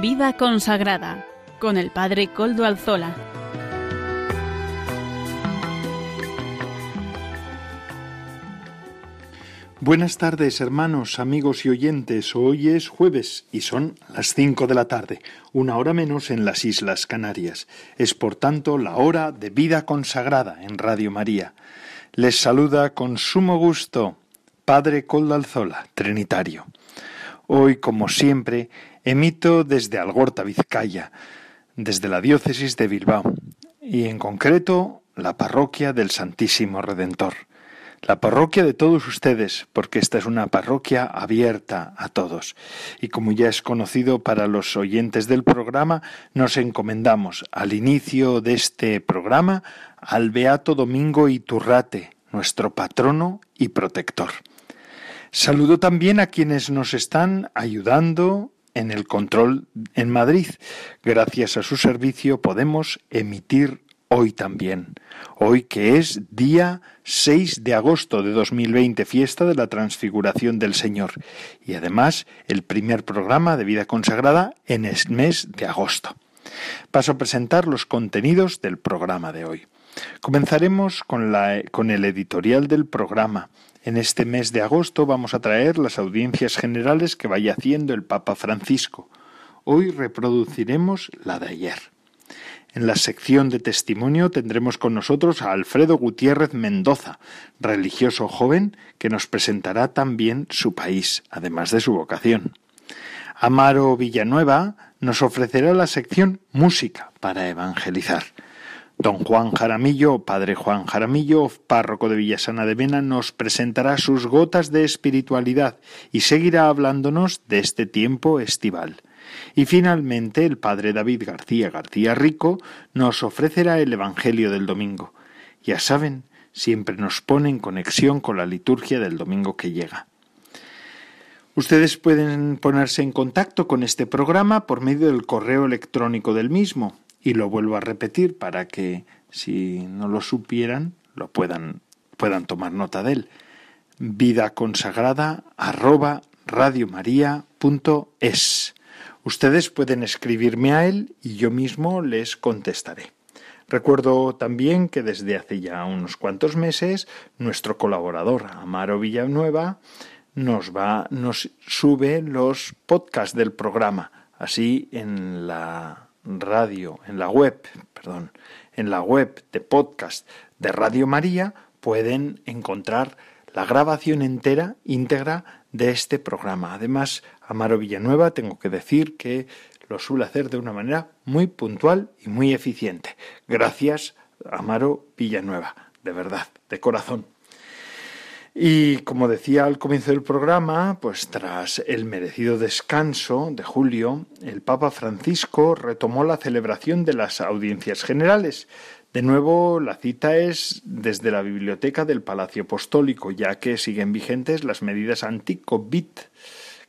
Vida consagrada con el Padre Coldo Alzola. Buenas tardes, hermanos, amigos y oyentes. Hoy es jueves y son las cinco de la tarde, una hora menos en las Islas Canarias. Es por tanto la hora de vida consagrada en Radio María. Les saluda con sumo gusto Padre Coldo Alzola, Trinitario. Hoy, como siempre, emito desde Algorta, Vizcaya, desde la diócesis de Bilbao, y en concreto la parroquia del Santísimo Redentor la parroquia de todos ustedes, porque esta es una parroquia abierta a todos. Y como ya es conocido para los oyentes del programa, nos encomendamos al inicio de este programa al Beato Domingo Iturrate, nuestro patrono y protector. Saludo también a quienes nos están ayudando en el control en Madrid. Gracias a su servicio podemos emitir hoy también. Hoy que es día 6 de agosto de 2020, fiesta de la transfiguración del Señor. Y además el primer programa de vida consagrada en el mes de agosto. Paso a presentar los contenidos del programa de hoy. Comenzaremos con, el editorial del programa. En este mes de agosto vamos a traer las audiencias generales que vaya haciendo el Papa Francisco. Hoy reproduciremos la de ayer. En la sección de testimonio tendremos con nosotros a Alfredo Gutiérrez Mendoza, religioso joven que nos presentará también su país, además de su vocación. Amaro Villanueva nos ofrecerá la sección Música para evangelizar. Don Juan Jaramillo, padre Juan Jaramillo, párroco de Villasana de Mena, nos presentará sus gotas de espiritualidad y seguirá hablándonos de este tiempo estival. Y finalmente el padre David García García Rico nos ofrecerá el Evangelio del domingo. Ya saben, siempre nos pone en conexión con la liturgia del domingo que llega. Ustedes pueden ponerse en contacto con este programa por medio del correo electrónico del mismo, y lo vuelvo a repetir para que, si no lo supieran, lo puedan, puedan tomar nota de él. Vida consagrada arroba radiomaria.es. Ustedes pueden escribirme a él y yo mismo les contestaré. Recuerdo también que desde hace ya unos cuantos meses nuestro colaborador Amaro Villanueva nos va nos sube los podcasts del programa, así en la radio, en la web, perdón, en la web de podcast de Radio María pueden encontrar la grabación entera, íntegra de este programa. Además, Amaro Villanueva, tengo que decir que lo suele hacer de una manera muy puntual y muy eficiente. Gracias, Amaro Villanueva, de verdad, de corazón. Y como decía al comienzo del programa, pues tras el merecido descanso de julio, el Papa Francisco retomó la celebración de las audiencias generales, de nuevo, la cita es desde la biblioteca del Palacio Apostólico, ya que siguen vigentes las medidas anti-COVID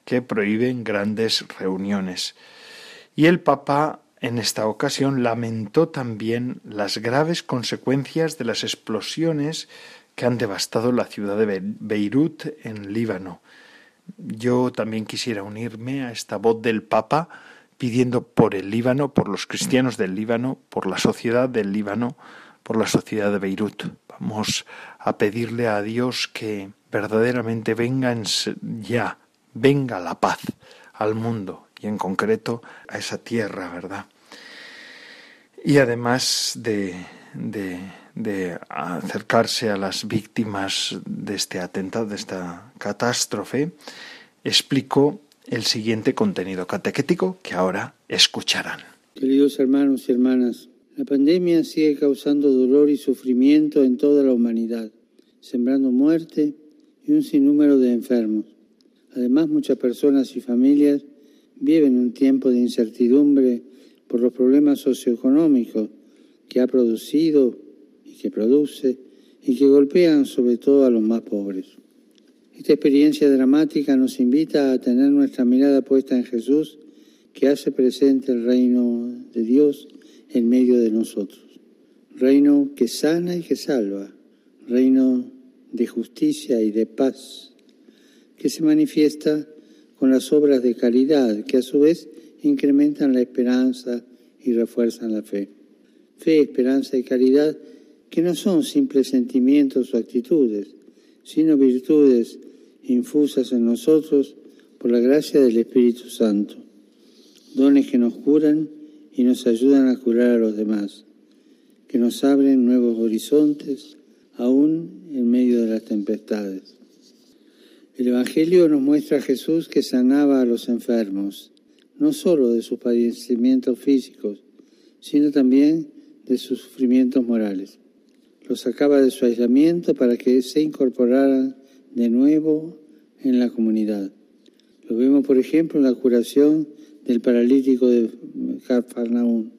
que prohíben grandes reuniones. Y el Papa en esta ocasión lamentó también las graves consecuencias de las explosiones que han devastado la ciudad de Beirut en Líbano. Yo también quisiera unirme a esta voz del Papa pidiendo por el Líbano, por los cristianos del Líbano, por la sociedad del Líbano, por la sociedad de Beirut. Vamos a pedirle a Dios que verdaderamente venga ya, venga la paz al mundo y en concreto a esa tierra, ¿verdad? Y además de, de, de acercarse a las víctimas de este atentado, de esta catástrofe, explicó el siguiente contenido catequético que ahora escucharán. Queridos hermanos y hermanas, la pandemia sigue causando dolor y sufrimiento en toda la humanidad, sembrando muerte y un sinnúmero de enfermos. Además, muchas personas y familias viven un tiempo de incertidumbre por los problemas socioeconómicos que ha producido que produce y que golpean sobre todo a los más pobres. Esta experiencia dramática nos invita a tener nuestra mirada puesta en Jesús, que hace presente el reino de Dios en medio de nosotros. Reino que sana y que salva, reino de justicia y de paz, que se manifiesta con las obras de caridad, que a su vez incrementan la esperanza y refuerzan la fe. Fe, esperanza y caridad que no son simples sentimientos o actitudes, sino virtudes infusas en nosotros por la gracia del Espíritu Santo, dones que nos curan y nos ayudan a curar a los demás, que nos abren nuevos horizontes aún en medio de las tempestades. El Evangelio nos muestra a Jesús que sanaba a los enfermos, no solo de sus padecimientos físicos, sino también de sus sufrimientos morales. Los sacaba de su aislamiento para que se incorporaran de nuevo en la comunidad. Lo vemos, por ejemplo, en la curación del paralítico de Cafarnaún.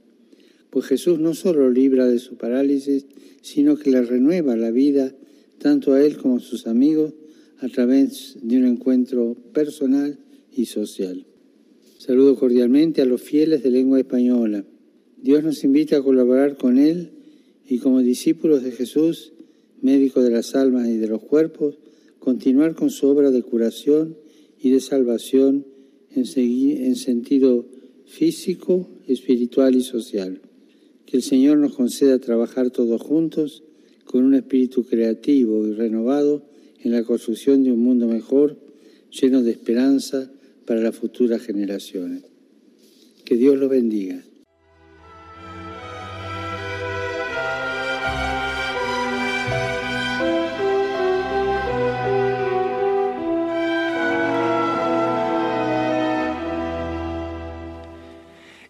Pues Jesús no solo libra de su parálisis, sino que le renueva la vida tanto a él como a sus amigos a través de un encuentro personal y social. Saludo cordialmente a los fieles de lengua española. Dios nos invita a colaborar con Él y como discípulos de Jesús, médico de las almas y de los cuerpos, continuar con su obra de curación y de salvación en, en sentido físico, espiritual y social. Que el Señor nos conceda trabajar todos juntos con un espíritu creativo y renovado en la construcción de un mundo mejor, lleno de esperanza para las futuras generaciones. Que Dios lo bendiga.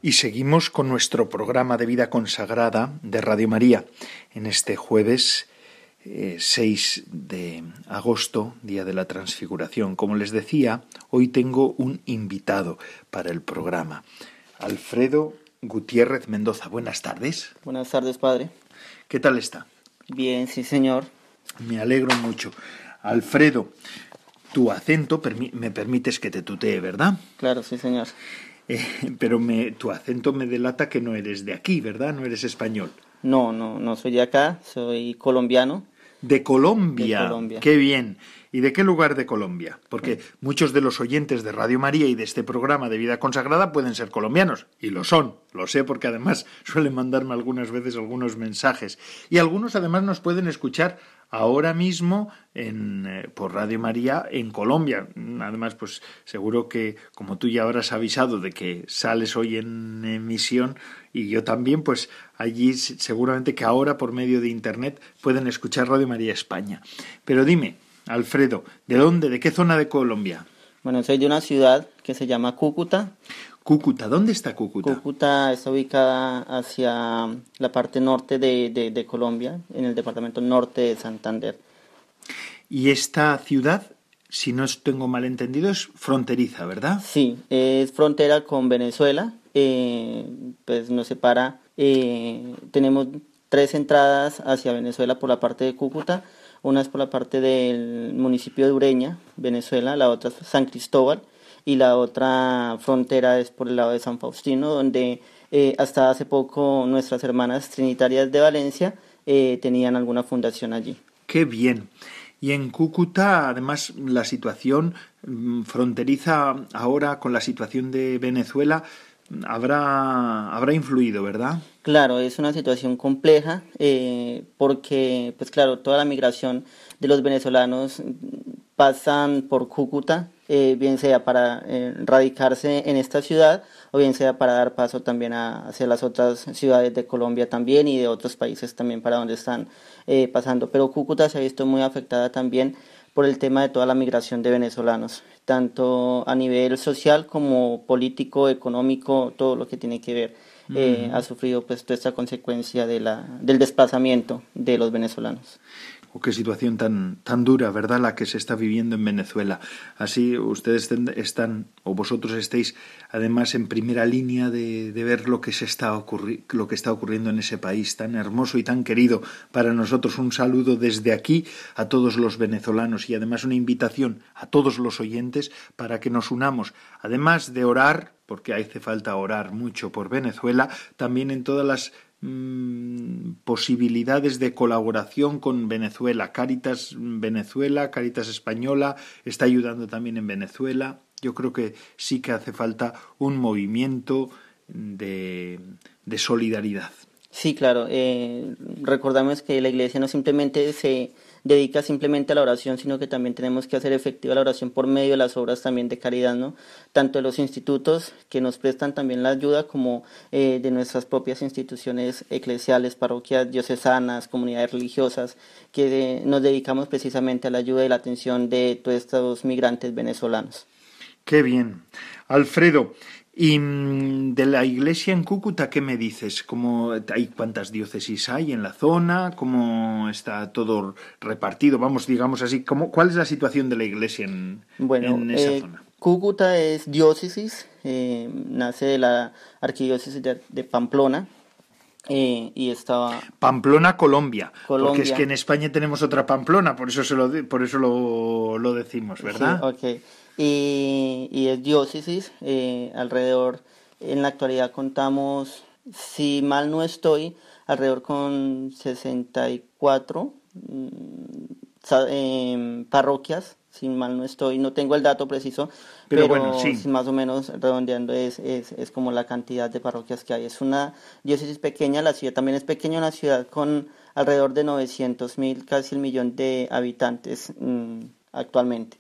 Y seguimos con nuestro programa de vida consagrada de Radio María en este jueves 6 eh, de agosto, día de la transfiguración. Como les decía, hoy tengo un invitado para el programa, Alfredo Gutiérrez Mendoza. Buenas tardes. Buenas tardes, padre. ¿Qué tal está? Bien, sí, señor. Me alegro mucho. Alfredo, tu acento me permites que te tutee, ¿verdad? Claro, sí, señor. Eh, pero me, tu acento me delata que no eres de aquí, ¿verdad? No eres español. No, no, no soy de acá, soy colombiano. De Colombia. De Colombia. Qué bien. ¿Y de qué lugar de Colombia? Porque muchos de los oyentes de Radio María y de este programa de vida consagrada pueden ser colombianos, y lo son, lo sé porque además suelen mandarme algunas veces algunos mensajes. Y algunos además nos pueden escuchar ahora mismo en, eh, por Radio María en Colombia. Además, pues seguro que como tú ya habrás avisado de que sales hoy en emisión y yo también, pues allí seguramente que ahora por medio de Internet pueden escuchar Radio María España. Pero dime, Alfredo, ¿de dónde, de qué zona de Colombia? Bueno, soy de una ciudad que se llama Cúcuta. Cúcuta, ¿dónde está Cúcuta? Cúcuta está ubicada hacia la parte norte de, de, Colombia, en el departamento norte de Santander. Y esta ciudad, si no tengo mal entendido, es fronteriza, ¿verdad? Sí, es frontera con Venezuela. Eh, pues nos separa, eh, tenemos tres entradas hacia Venezuela por la parte de Cúcuta una es por la parte del municipio de Ureña, Venezuela, la otra es San Cristóbal y la otra frontera es por el lado de San Faustino, donde eh, hasta hace poco nuestras hermanas trinitarias de Valencia eh, tenían alguna fundación allí. Qué bien. Y en Cúcuta, además, la situación mm, fronteriza ahora con la situación de Venezuela habrá, habrá influido, ¿verdad? Claro, es una situación compleja eh, porque, pues claro, toda la migración de los venezolanos pasan por Cúcuta, eh, bien sea para eh, radicarse en esta ciudad o bien sea para dar paso también a, hacia las otras ciudades de Colombia también y de otros países también para donde están pasando. Pero Cúcuta se ha visto muy afectada también por el tema de toda la migración de venezolanos, tanto a nivel social como político, económico, todo lo que tiene que ver. Eh, ha sufrido pues toda esta consecuencia de la, del desplazamiento de los venezolanos o qué situación tan, tan dura, ¿verdad?, la que se está viviendo en Venezuela. Así ustedes están, o vosotros estéis, además, en primera línea de, ver lo que, se está lo que está ocurriendo en ese país tan hermoso y tan querido para nosotros. Un saludo desde aquí a todos los venezolanos y además una invitación a todos los oyentes para que nos unamos, además de orar, porque hace falta orar mucho por Venezuela, también en todas las Mm, posibilidades de colaboración con Venezuela. Caritas Venezuela, Caritas Española está ayudando también en Venezuela Yo creo que sí que hace falta un movimiento de, de solidaridad. Sí, claro. Eh, recordamos que la iglesia no simplemente se dedica simplemente a la oración, sino que también tenemos que hacer efectiva la oración por medio de las obras también de caridad, ¿no? Tanto de los institutos que nos prestan también la ayuda, como eh, de nuestras propias instituciones eclesiales, parroquias diocesanas, comunidades religiosas, que nos dedicamos precisamente a la ayuda y la atención de todos estos migrantes venezolanos. Qué bien. Alfredo, y mm, de la iglesia en Cúcuta, ¿qué me dices? ¿Cómo, hay ¿Cuántas diócesis hay en la zona? ¿Cómo está todo repartido? Vamos, digamos así, ¿cómo, ¿cuál es la situación de la iglesia en, en esa eh, zona? Cúcuta es diócesis, eh, nace de la arquidiócesis de, Pamplona, eh, y estaba Pamplona, Colombia, porque es que en España tenemos otra Pamplona, por eso se lo por eso lo, lo decimos, ¿verdad? Sí, okay y, y es diócesis. Eh, alrededor, en la actualidad contamos, si mal no estoy, alrededor con 64 mm, em, parroquias, si mal no estoy, no tengo el dato preciso, pero, bueno, sí. más o menos redondeando es, es, es, como la cantidad de parroquias que hay. Es una diócesis pequeña, la ciudad también es pequeña, una ciudad con alrededor de 900 mil, casi el millón de habitantes. Mm, actualmente.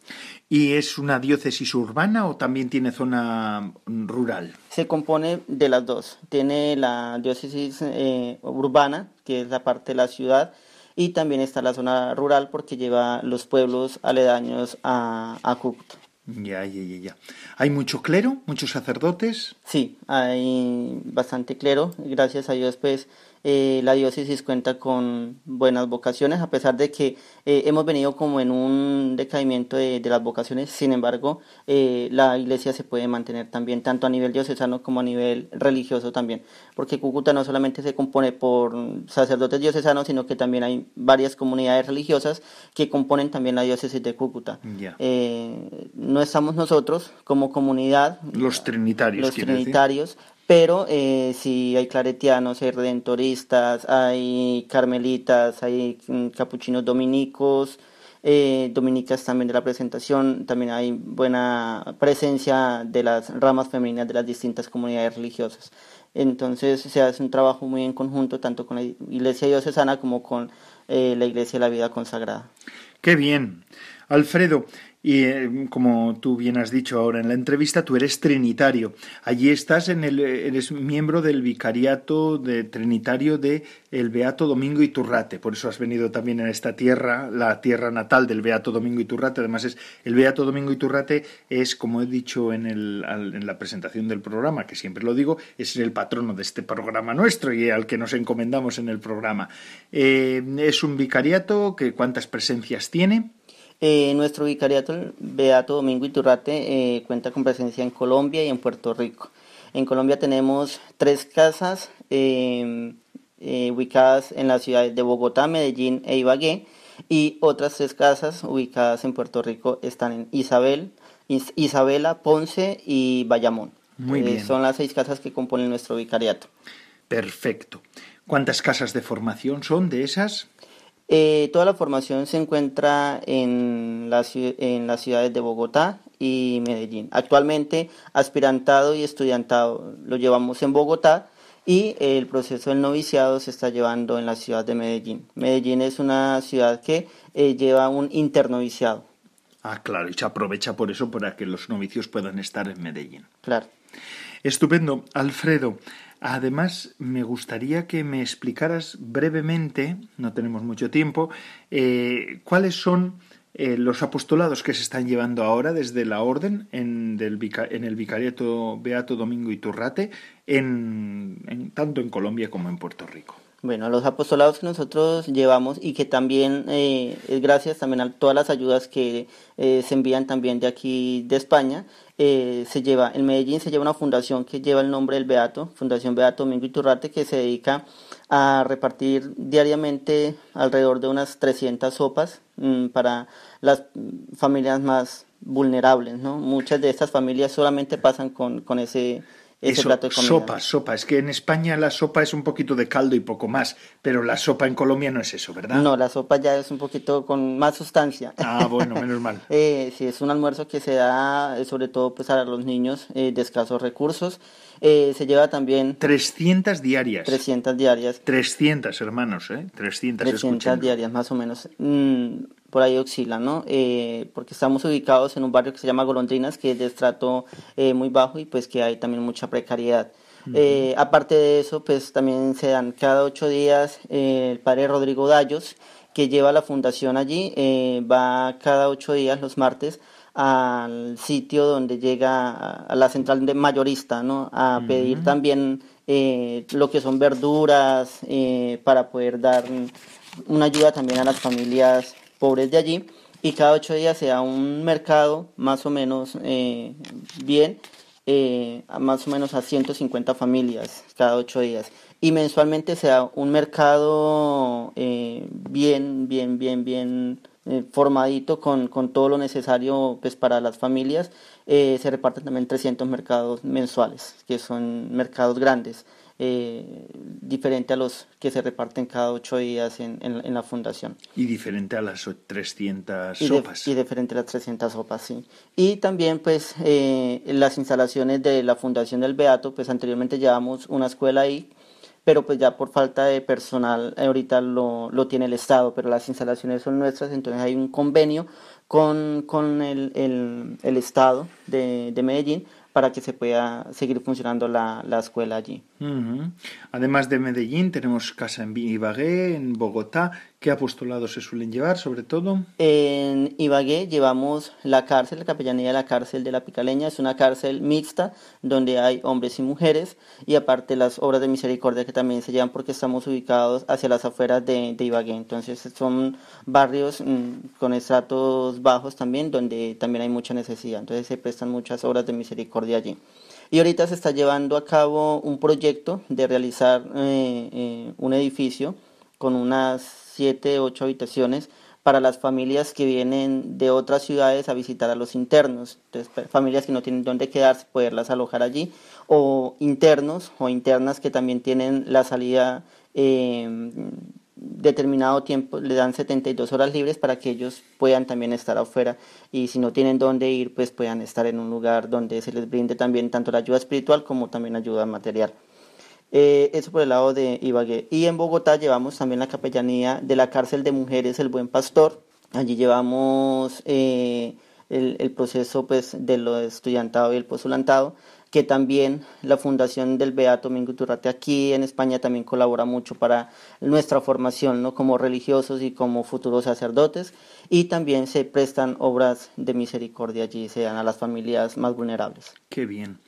¿Y es una diócesis urbana o también tiene zona rural? Se compone de las dos. Tiene la diócesis eh, urbana, que es la parte de la ciudad, y también está la zona rural porque lleva los pueblos aledaños a, a Cúcuta. Ya, ya, ya, ya. ¿Hay mucho clero, muchos sacerdotes? Sí, hay bastante clero. Gracias a Dios, pues eh, la diócesis cuenta con buenas vocaciones, a pesar de que eh, hemos venido como en un decaimiento de, las vocaciones, sin embargo, eh, la iglesia se puede mantener también, tanto a nivel diocesano como a nivel religioso también, porque Cúcuta no solamente se compone por sacerdotes diocesanos, sino que también hay varias comunidades religiosas que componen también la diócesis de Cúcuta. no estamos nosotros como comunidad. Los trinitarios. Los trinitarios, pero eh, sí hay claretianos, hay redentoristas, hay carmelitas, hay mm, capuchinos dominicos, eh, dominicas también de la presentación, también hay buena presencia de las ramas femeninas de las distintas comunidades religiosas. Entonces se hace un trabajo muy en conjunto tanto con la Iglesia Diocesana como con eh, la Iglesia de la Vida Consagrada. Qué bien. Alfredo, y eh, como tú bien has dicho ahora en la entrevista, tú eres trinitario. Allí estás en el, eres miembro del vicariato de trinitario de el Beato Domingo Iturrate. Por eso has venido también en esta tierra, la tierra natal del Beato Domingo Iturrate. Además es el Beato Domingo Iturrate es, como he dicho en, el, en la presentación del programa, que siempre lo digo, es el patrono de este programa nuestro y al que nos encomendamos en el programa. Eh, es un vicariato que cuántas presencias tiene. Eh, nuestro vicariato, Beato Domingo Iturrate, eh, cuenta con presencia en Colombia y en Puerto Rico. En Colombia tenemos tres casas em, eh, ubicadas en las ciudades de Bogotá, Medellín e Ibagué y otras tres casas ubicadas en Puerto Rico están en Isabel, Isabela, Ponce y Bayamón. Muy bien. Son las seis casas que componen nuestro vicariato. Perfecto. ¿Cuántas casas de formación son de esas? Eh, toda la formación se encuentra en, las ciudades de Bogotá y Medellín. Actualmente, aspirantado y estudiantado lo llevamos en Bogotá y el proceso del noviciado se está llevando en la ciudad de Medellín. Medellín es una ciudad que eh, lleva un internoviciado. Ah, claro, y se aprovecha por eso para que los novicios puedan estar en Medellín. Claro. Estupendo. Alfredo, Además, me gustaría que me explicaras brevemente, no tenemos mucho tiempo, eh, cuáles son eh, los apostolados que se están llevando ahora desde la orden en, el Vicariato Beato Domingo Iturrate, en, tanto en Colombia como en Puerto Rico. Bueno, los apostolados que nosotros llevamos y que también eh, es gracias también a todas las ayudas que se envían también de aquí de España, eh, se lleva, en Medellín se lleva una fundación que lleva el nombre del Beato, Fundación Beato Domingo Iturrate, que se dedica a repartir diariamente alrededor de unas 300 sopas mm, para las familias más vulnerables, ¿no? Muchas de estas familias solamente pasan con, con ese ese plato de comida. Sopa, sopa. Es que en España la sopa es un poquito de caldo y poco más, pero la sopa en Colombia no es eso, ¿verdad? No, la sopa ya es un poquito con más sustancia. Ah, bueno, menos mal. eh, sí, es un almuerzo que se da eh, sobre todo pues a los niños eh, de escasos recursos. Eh, se lleva también... 300 diarias. 300 diarias. 300, hermanos, ¿eh? 300, 300 diarias, más o menos. Mm, por ahí oscila, ¿no? Eh, porque estamos ubicados en un barrio que se llama Golondrinas, que es de estrato eh, muy bajo y pues que hay también mucha precariedad. Eh, aparte de eso, pues también se dan cada ocho días el padre Rodrigo Dallos, que lleva la fundación allí, va cada ocho días los martes al sitio donde llega a, la central de mayorista, ¿no? A pedir también lo que son verduras para poder dar una ayuda también a las familias pobres de allí y cada ocho días se da un mercado más o menos eh, bien, eh, más o menos a 150 familias cada ocho días. Y mensualmente se da un mercado eh, bien, bien, bien, bien formadito con, con, todo lo necesario pues, para las familias. se reparten también 300 mercados mensuales, que son mercados grandes. Eh, diferente a los que se reparten cada ocho días en, en, la fundación. Y diferente a las 300 sopas. y diferente a las 300 sopas, sí. Y también, pues, eh, las instalaciones de la Fundación del Beato, pues anteriormente llevamos una escuela ahí, pero pues ya por falta de personal ahorita lo, lo tiene el Estado, pero las instalaciones son nuestras, entonces hay un convenio con, con el, el, el Estado de, de Medellín para que se pueda seguir funcionando la, la escuela allí. Además de Medellín, tenemos casa en Ibagué, en Bogotá. ¿Qué apostolados se suelen llevar, sobre todo? En Ibagué llevamos la cárcel, la capellanía de la cárcel de la Picaleña. Es una cárcel mixta donde hay hombres y mujeres y aparte las obras de misericordia que también se llevan porque estamos ubicados hacia las afueras de, de Ibagué. Entonces son barrios mm, con estratos bajos también donde también hay mucha necesidad. Entonces se prestan muchas obras de misericordia allí. Y ahorita se está llevando a cabo un proyecto de realizar eh, eh, un edificio con unas 7, 8 habitaciones para las familias que vienen de otras ciudades a visitar a los internos. Entonces, familias que no tienen dónde quedarse, poderlas alojar allí. O internos o internas que también tienen la salida eh, determinado tiempo, le dan 72 horas libres para que ellos puedan también estar afuera y si no tienen dónde ir, pues puedan estar en un lugar donde se les brinde también tanto la ayuda espiritual como también ayuda material. Eh, eso por el lado de Ibagué. Y en Bogotá llevamos también la capellanía de la cárcel de mujeres El Buen Pastor. Allí llevamos eh, el, proceso pues, de lo estudiantado y el postulantado que también la Fundación del Beato Mingo Turrate aquí en España también colabora mucho para nuestra formación ¿no? como religiosos y como futuros sacerdotes y también se prestan obras de misericordia allí, sean a las familias más vulnerables. Qué bien.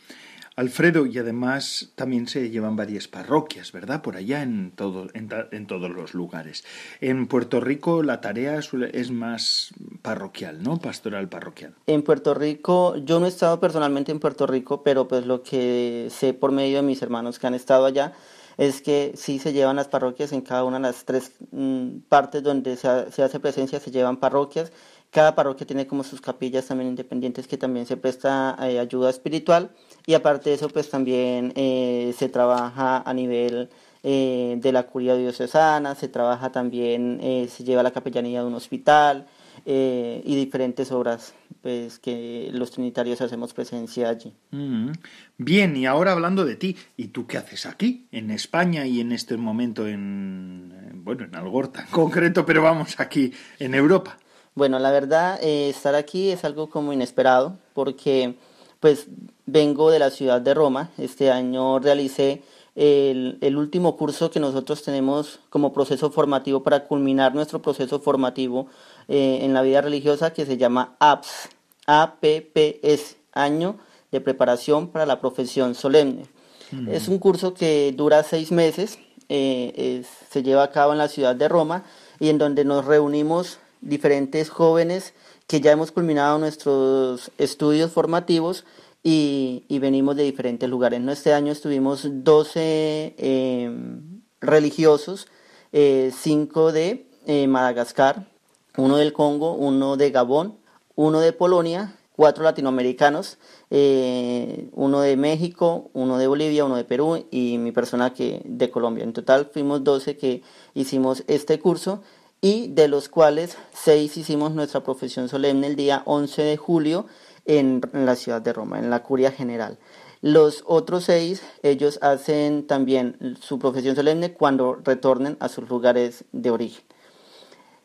Alfredo, y además también se llevan varias parroquias, ¿verdad? Por allá en, todo, en, todos los lugares. En Puerto Rico la tarea es más parroquial, ¿no? Pastoral parroquial. En Puerto Rico, yo no he estado personalmente en Puerto Rico, pero pues lo que sé por medio de mis hermanos que han estado allá es que sí se llevan las parroquias en cada una de las tres mm, partes donde se, hace presencia, se llevan parroquias cada parroquia tiene como sus capillas también independientes que también se presta eh, ayuda espiritual y aparte de eso pues también eh, se trabaja a nivel eh, de la curia diocesana, se trabaja también, se lleva la capellanía de un hospital y diferentes obras pues que los trinitarios hacemos presencia allí. Mm. Bien, y ahora hablando de ti, ¿y tú qué haces aquí, en España y en este momento en, bueno, en Algorta en concreto, pero vamos aquí en Europa? Bueno, la verdad, eh, estar aquí es algo como inesperado porque pues vengo de la ciudad de Roma. Este año realicé el, el, último curso que nosotros tenemos como proceso formativo para culminar nuestro proceso formativo eh, en la vida religiosa que se llama APS, APPS, Año de Preparación para la Profesión Solemne. Es un curso que dura seis meses, eh, se lleva a cabo en la ciudad de Roma y en donde nos reunimos diferentes jóvenes que ya hemos culminado nuestros estudios formativos y, venimos de diferentes lugares. ¿no? Este año estuvimos 12 em, religiosos, 5 eh, de eh, Madagascar, uno del Congo, uno de Gabón, uno de Polonia cuatro latinoamericanos, eh, uno de México, uno de Bolivia, uno de Perú y mi persona que de Colombia. En total fuimos 12 que hicimos este curso y de los cuales seis hicimos nuestra profesión solemne el día 11 de julio en, la ciudad de Roma, en la curia general. Los otros seis, ellos hacen también su profesión solemne cuando retornen a sus lugares de origen.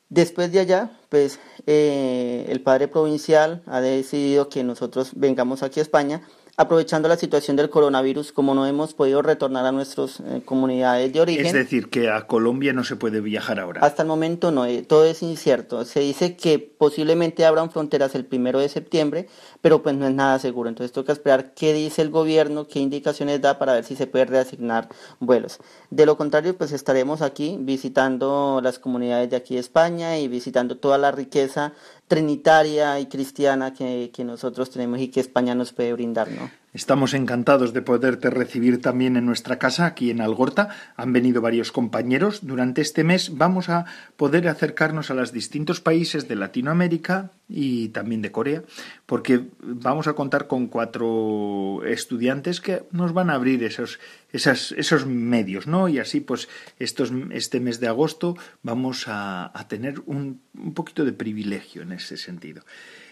Después de allá, pues eh, el padre provincial ha decidido que nosotros vengamos aquí a España aprovechando la situación del coronavirus, como no hemos podido retornar a nuestras eh, comunidades de origen. Es decir, que a Colombia no se puede viajar ahora. Hasta el momento no, eh, todo es incierto. Se dice que posiblemente abran fronteras el primero de septiembre, pero pues no es nada seguro. Entonces toca esperar qué dice el gobierno, qué indicaciones da para ver si se puede reasignar vuelos. De lo contrario, pues estaremos aquí visitando las comunidades de aquí de España y visitando toda la riqueza trinitaria y cristiana que, que, nosotros tenemos y que España nos puede brindar, ¿no? Estamos encantados de poderte recibir también en nuestra casa, aquí en Algorta. Han venido varios compañeros. Durante este mes vamos a poder acercarnos a los distintos países de Latinoamérica y también de Corea, porque vamos a contar con cuatro estudiantes que nos van a abrir esos, esos medios, ¿no? Y así, pues, estos, este mes de agosto vamos a, tener un, un, poquito de privilegio en ese sentido.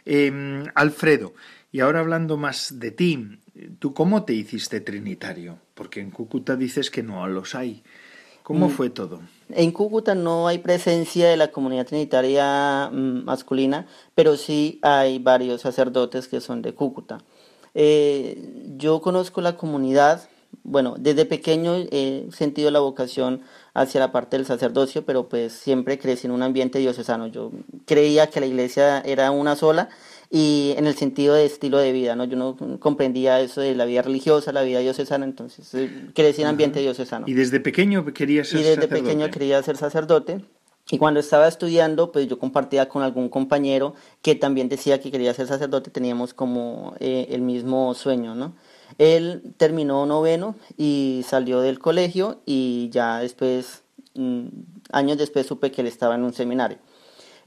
Em, Alfredo, y ahora hablando más de ti, ¿tú cómo te hiciste trinitario? Porque en Cúcuta dices que no los hay. ¿Cómo mm. fue todo? En Cúcuta no hay presencia de la comunidad trinitaria mm, masculina, pero sí hay varios sacerdotes que son de Cúcuta. Eh, yo conozco la comunidad, bueno, desde pequeño he sentido la vocación hacia la parte del sacerdocio, pero pues siempre crecí en un ambiente diocesano. Yo creía que la iglesia era una sola y en el sentido de estilo de vida, ¿no? Yo no comprendía eso de la vida religiosa, la vida diocesana, entonces eh, crecí en ambiente diocesano. ¿Y desde pequeño quería ser sacerdote? Y desde pequeño quería ser sacerdote. Y cuando estaba estudiando, pues yo compartía con algún compañero que también decía que quería ser sacerdote, teníamos como eh, el mismo sueño, ¿no? Él terminó noveno y salió del colegio y ya después, mm, años después supe que él estaba en un seminario.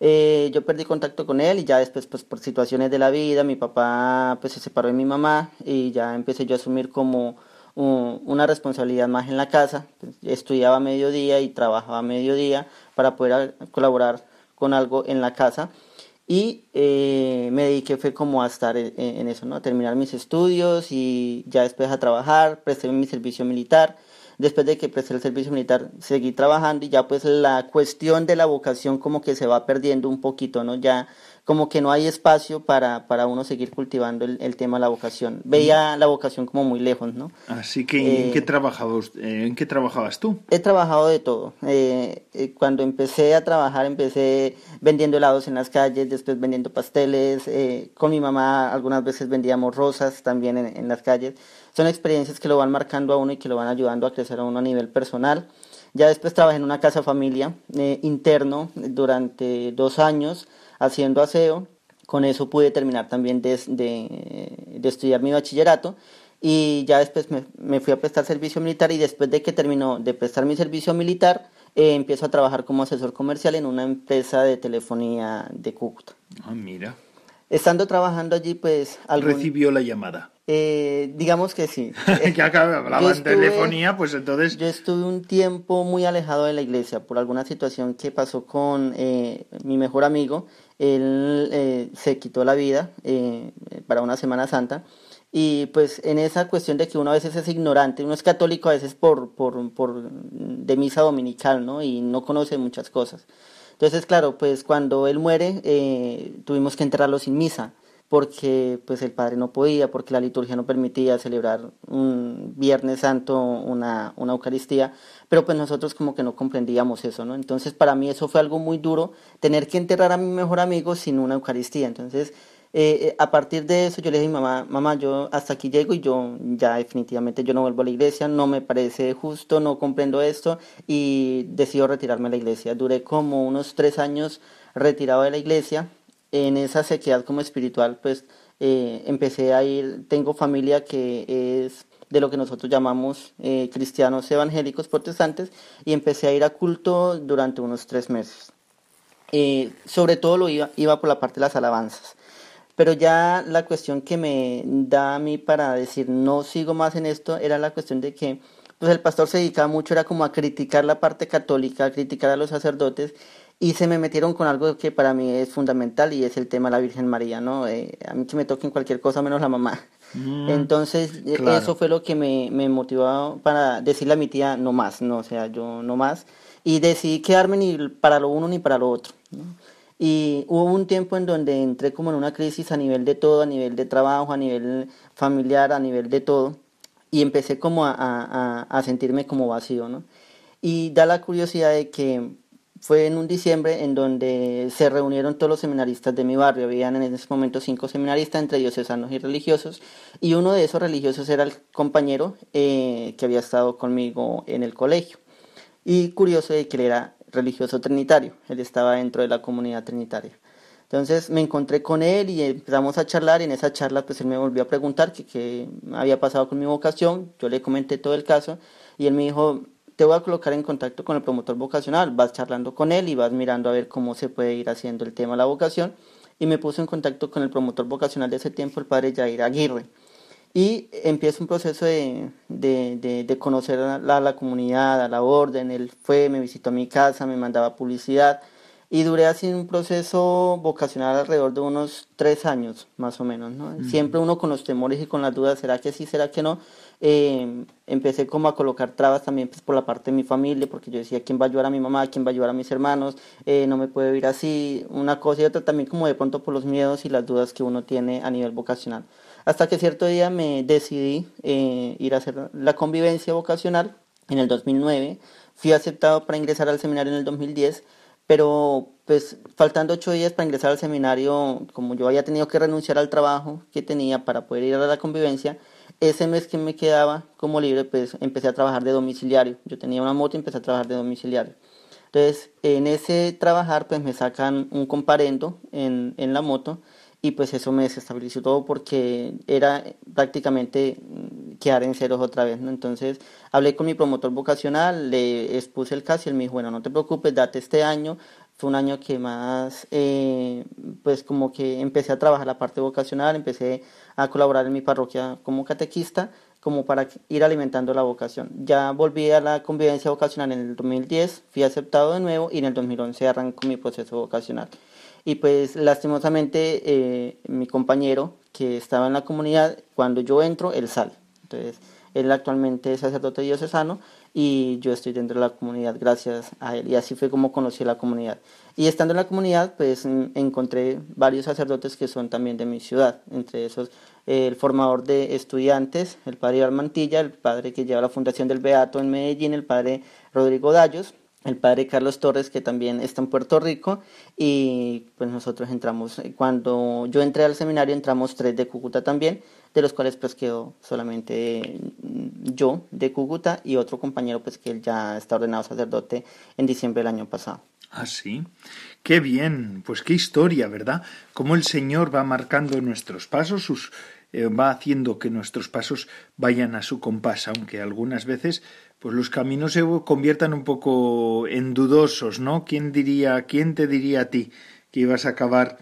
Eh, yo perdí contacto con él y ya después, pues por situaciones de la vida, mi papá pues se separó de mi mamá y ya empecé yo a asumir como una responsabilidad más en la casa. Pues, estudiaba a mediodía y trabajaba a mediodía para poder colaborar con algo en la casa y eh, me dediqué fue como a estar en, en, eso, ¿no? A terminar mis estudios y ya después a trabajar, presté mi servicio militar después de que presté el servicio militar, seguí trabajando y ya pues la cuestión de la vocación como que se va perdiendo un poquito, ¿no? Ya como que no hay espacio para, para uno seguir cultivando el, tema de la vocación. Veía la vocación como muy lejos, ¿no? Así que, ¿en, qué, eh, trabajabas, eh, ¿en qué trabajabas tú? He trabajado de todo. Eh, cuando empecé a trabajar, empecé vendiendo helados en las calles, después vendiendo pasteles. con mi mamá algunas veces vendíamos rosas también en, en las calles son experiencias que lo van marcando a uno y que lo van ayudando a crecer a uno a nivel personal. Ya después trabajé en una casa familia eh, interno durante dos años haciendo aseo. Con eso pude terminar también de, de, estudiar mi bachillerato y ya después me, fui a prestar servicio militar y después de que terminó de prestar mi servicio militar eh, empiezo a trabajar como asesor comercial en una empresa de telefonía de Cúcuta. Ah, mira. Estando trabajando allí, pues... Recibió la llamada. Eh, digamos que sí. que acá hablaba en telefonía, pues entonces... Yo estuve un tiempo muy alejado de la iglesia por alguna situación que pasó con eh, mi mejor amigo. Él eh, se quitó la vida para una Semana Santa. Y pues en esa cuestión de que uno a veces es ignorante, uno es católico a veces por, por, por de misa dominical, ¿no? Y no conoce muchas cosas. Entonces, claro, pues cuando él muere, tuvimos que enterrarlo sin misa porque pues el padre no podía, porque la liturgia no permitía celebrar un Viernes Santo, una, una Eucaristía, pero pues nosotros como que no comprendíamos eso, ¿no? Entonces para mí eso fue algo muy duro, tener que enterrar a mi mejor amigo sin una Eucaristía. Entonces eh, eh, a partir de eso yo le dije a mi mamá, mamá, yo hasta aquí llego y yo ya definitivamente yo no vuelvo a la iglesia, no me parece justo, no comprendo esto y decido retirarme a la iglesia. Duré como unos tres años retirado de la iglesia en esa sequedad como espiritual, pues eh, empecé a ir, tengo familia que es de lo que nosotros llamamos eh, cristianos evangélicos protestantes y empecé a ir a culto durante unos tres meses. Eh, sobre todo lo iba, iba por la parte de las alabanzas. Pero ya la cuestión que me da a mí para decir no sigo más en esto era la cuestión de que pues el pastor se dedicaba mucho, era como a criticar la parte católica, a criticar a los sacerdotes y se me metieron con algo que para mí es fundamental y es el tema de la Virgen María, ¿no? Eh, a mí que me toquen cualquier cosa menos la mamá. Mm, Entonces, e, eso fue lo que me, me motivó para decirle a mi tía no más, ¿no? O sea, yo no más. Y decidí quedarme ni para lo uno ni para lo otro. Y hubo un tiempo en donde entré como en una crisis a nivel de todo, a nivel de trabajo, a nivel familiar, a nivel de todo. Y empecé como a, a, a sentirme como vacío, ¿no? Y da la curiosidad de que fue en un diciembre en donde se reunieron todos los seminaristas de mi barrio. Habían en ese momento cinco seminaristas, entre diocesanos y religiosos. Y uno de esos religiosos era el compañero eh, que había estado conmigo en el colegio. Y curioso de que él era religioso trinitario. Él estaba dentro de la comunidad trinitaria. Entonces me encontré con él y empezamos a charlar y en esa charla pues él me volvió a preguntar qué había pasado con mi vocación. Yo le comenté todo el caso y él me dijo, te voy a colocar en contacto con el promotor vocacional, vas charlando con él y vas mirando a ver cómo se puede ir haciendo el tema de la vocación. Y me puse en contacto con el promotor vocacional de ese tiempo, el padre Jair Aguirre. Y empieza un proceso de, de, de, conocer a la, a la, comunidad, a la orden. Él fue, me visitó a mi casa, me mandaba publicidad. Y duré así un proceso vocacional alrededor de unos tres años, más o menos. ¿no? Siempre uno con los temores y con las dudas, ¿será que sí, será que no? Eh, empecé como a colocar trabas también pues, por la parte de mi familia, porque yo decía, ¿quién va a ayudar a mi mamá? ¿Quién va a ayudar a mis hermanos? Eh, no me puedo ir así, una cosa y otra también como de pronto por los miedos y las dudas que uno tiene a nivel vocacional. Hasta que cierto día me decidí eh, ir a hacer la convivencia vocacional en el 2009, fui aceptado para ingresar al seminario en el 2010, pero pues faltando ocho días para ingresar al seminario, como yo había tenido que renunciar al trabajo que tenía para poder ir a la convivencia, ese mes que me quedaba como libre, pues empecé a trabajar de domiciliario. Yo tenía una moto y empecé a trabajar de domiciliario. Entonces, en ese trabajar, pues me sacan un comparendo en, en la moto y pues eso me desestabilizó todo porque era prácticamente mm, quedar en ceros otra vez, ¿no? Entonces hablé con mi promotor vocacional, le expuse el caso y él me dijo, bueno, no te preocupes, date este año. Fue un año que más, eh, pues como que empecé a trabajar la parte vocacional, empecé a colaborar en mi parroquia como catequista, como para ir alimentando la vocación. Ya volví a la convivencia vocacional en el 2010, fui aceptado de nuevo y en el 2011 arrancó mi proceso vocacional. Y pues lastimosamente eh, mi compañero que estaba en la comunidad, cuando yo entro, él sale. Entonces, él actualmente es sacerdote diocesano y yo estoy dentro de la comunidad gracias a él. Y así fue como conocí la comunidad. Y estando en la comunidad, pues encontré varios sacerdotes que son también de mi ciudad, entre esos el formador de estudiantes, el padre Armantilla, el padre que lleva la Fundación del Beato en Medellín, el padre Rodrigo Dallos, el padre Carlos Torres, que también está en Puerto Rico, y pues nosotros entramos, eh, cuando yo entré al seminario entramos tres de Cúcuta también, de los cuales pues quedó solamente mm, yo de Cúcuta y otro compañero pues que él ya está ordenado sacerdote en diciembre del año pasado. Ah, sí. Qué bien, pues qué historia, ¿verdad? Cómo el Señor va marcando nuestros pasos, sus, eh, va haciendo que nuestros pasos vayan a su compás, aunque algunas veces pues los caminos se conviertan un poco en dudosos, ¿no? ¿Quién diría, quién te diría a ti que ibas a acabar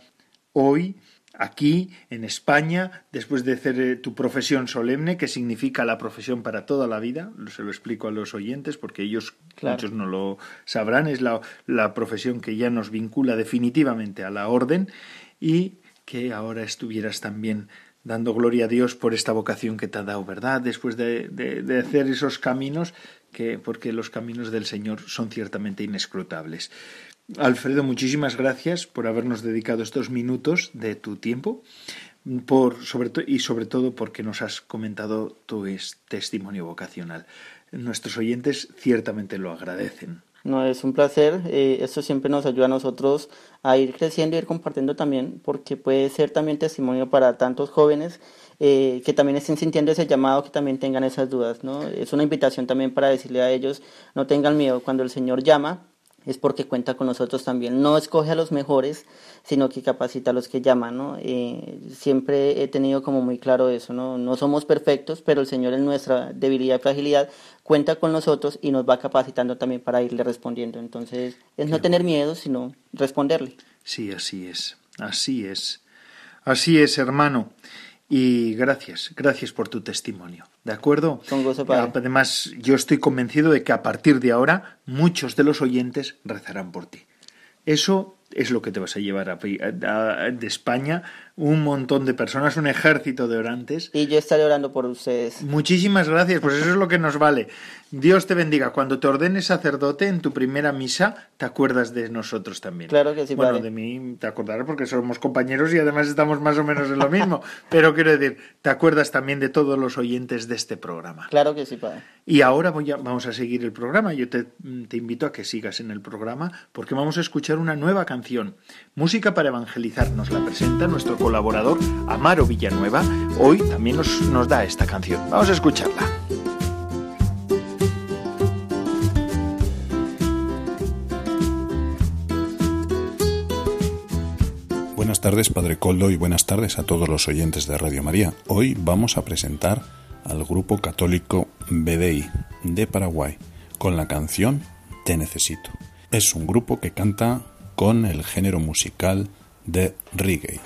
hoy aquí en España después de hacer eh, tu profesión solemne, que significa la profesión para toda la vida? Se lo explico a los oyentes porque ellos muchos no lo sabrán, es la, la profesión que ya nos vincula definitivamente a la orden y que ahora estuvieras también dando gloria a Dios por esta vocación que te ha dado, ¿verdad? Después de, de, hacer esos caminos, que, porque los caminos del Señor son ciertamente inescrutables. Alfredo, muchísimas gracias por habernos dedicado estos minutos de tu tiempo por, sobre y sobre todo porque nos has comentado tu testimonio vocacional. Nuestros oyentes ciertamente lo agradecen. No, es un placer. Eh, esto siempre nos ayuda a nosotros a ir creciendo y ir compartiendo también, porque puede ser también testimonio para tantos jóvenes eh, que también estén sintiendo ese llamado, que también tengan esas dudas. ¿no? Es una invitación también para decirle a ellos, no tengan miedo cuando el Señor llama, es porque cuenta con nosotros también. No escoge a los mejores, sino que capacita a los que llaman, ¿no? Eh, siempre he tenido como muy claro eso, ¿no? No somos perfectos, pero el Señor en nuestra debilidad y fragilidad cuenta con nosotros y nos va capacitando también para irle respondiendo. Entonces, es no tener miedo, sino responderle. Sí, así es, así es. Así es, hermano. Y gracias, gracias por tu testimonio. ¿De acuerdo? Con gozo, padre. Además, yo estoy convencido de que a partir de ahora muchos de los oyentes rezarán por ti. Eso es lo que te vas a llevar a, a- de España, un montón de personas, un ejército de orantes. Y yo estaré orando por ustedes. Muchísimas gracias, pues eso es lo que nos vale. Dios te bendiga. Cuando te ordenes sacerdote en tu primera misa, te acuerdas de nosotros también. Claro que sí, Bueno, padre. de mí te acordarás porque somos compañeros y además estamos más o menos en lo mismo. Pero quiero decir, te acuerdas también de todos los oyentes de este programa. Claro que sí, padre. Y ahora voy a- vamos a seguir el programa. Yo te, te invito a que sigas en el programa porque vamos a escuchar una nueva canción. Música para evangelizar. Nos la presenta nuestro colaborador Amaro Villanueva. Hoy también nos, nos da esta canción. Vamos a escucharla. Buenas tardes, Padre Coldo, y buenas tardes a todos los oyentes de Radio María. Hoy vamos a presentar al grupo católico BDI de Paraguay con la canción Te Necesito. Es un grupo que canta con el género musical de reggae.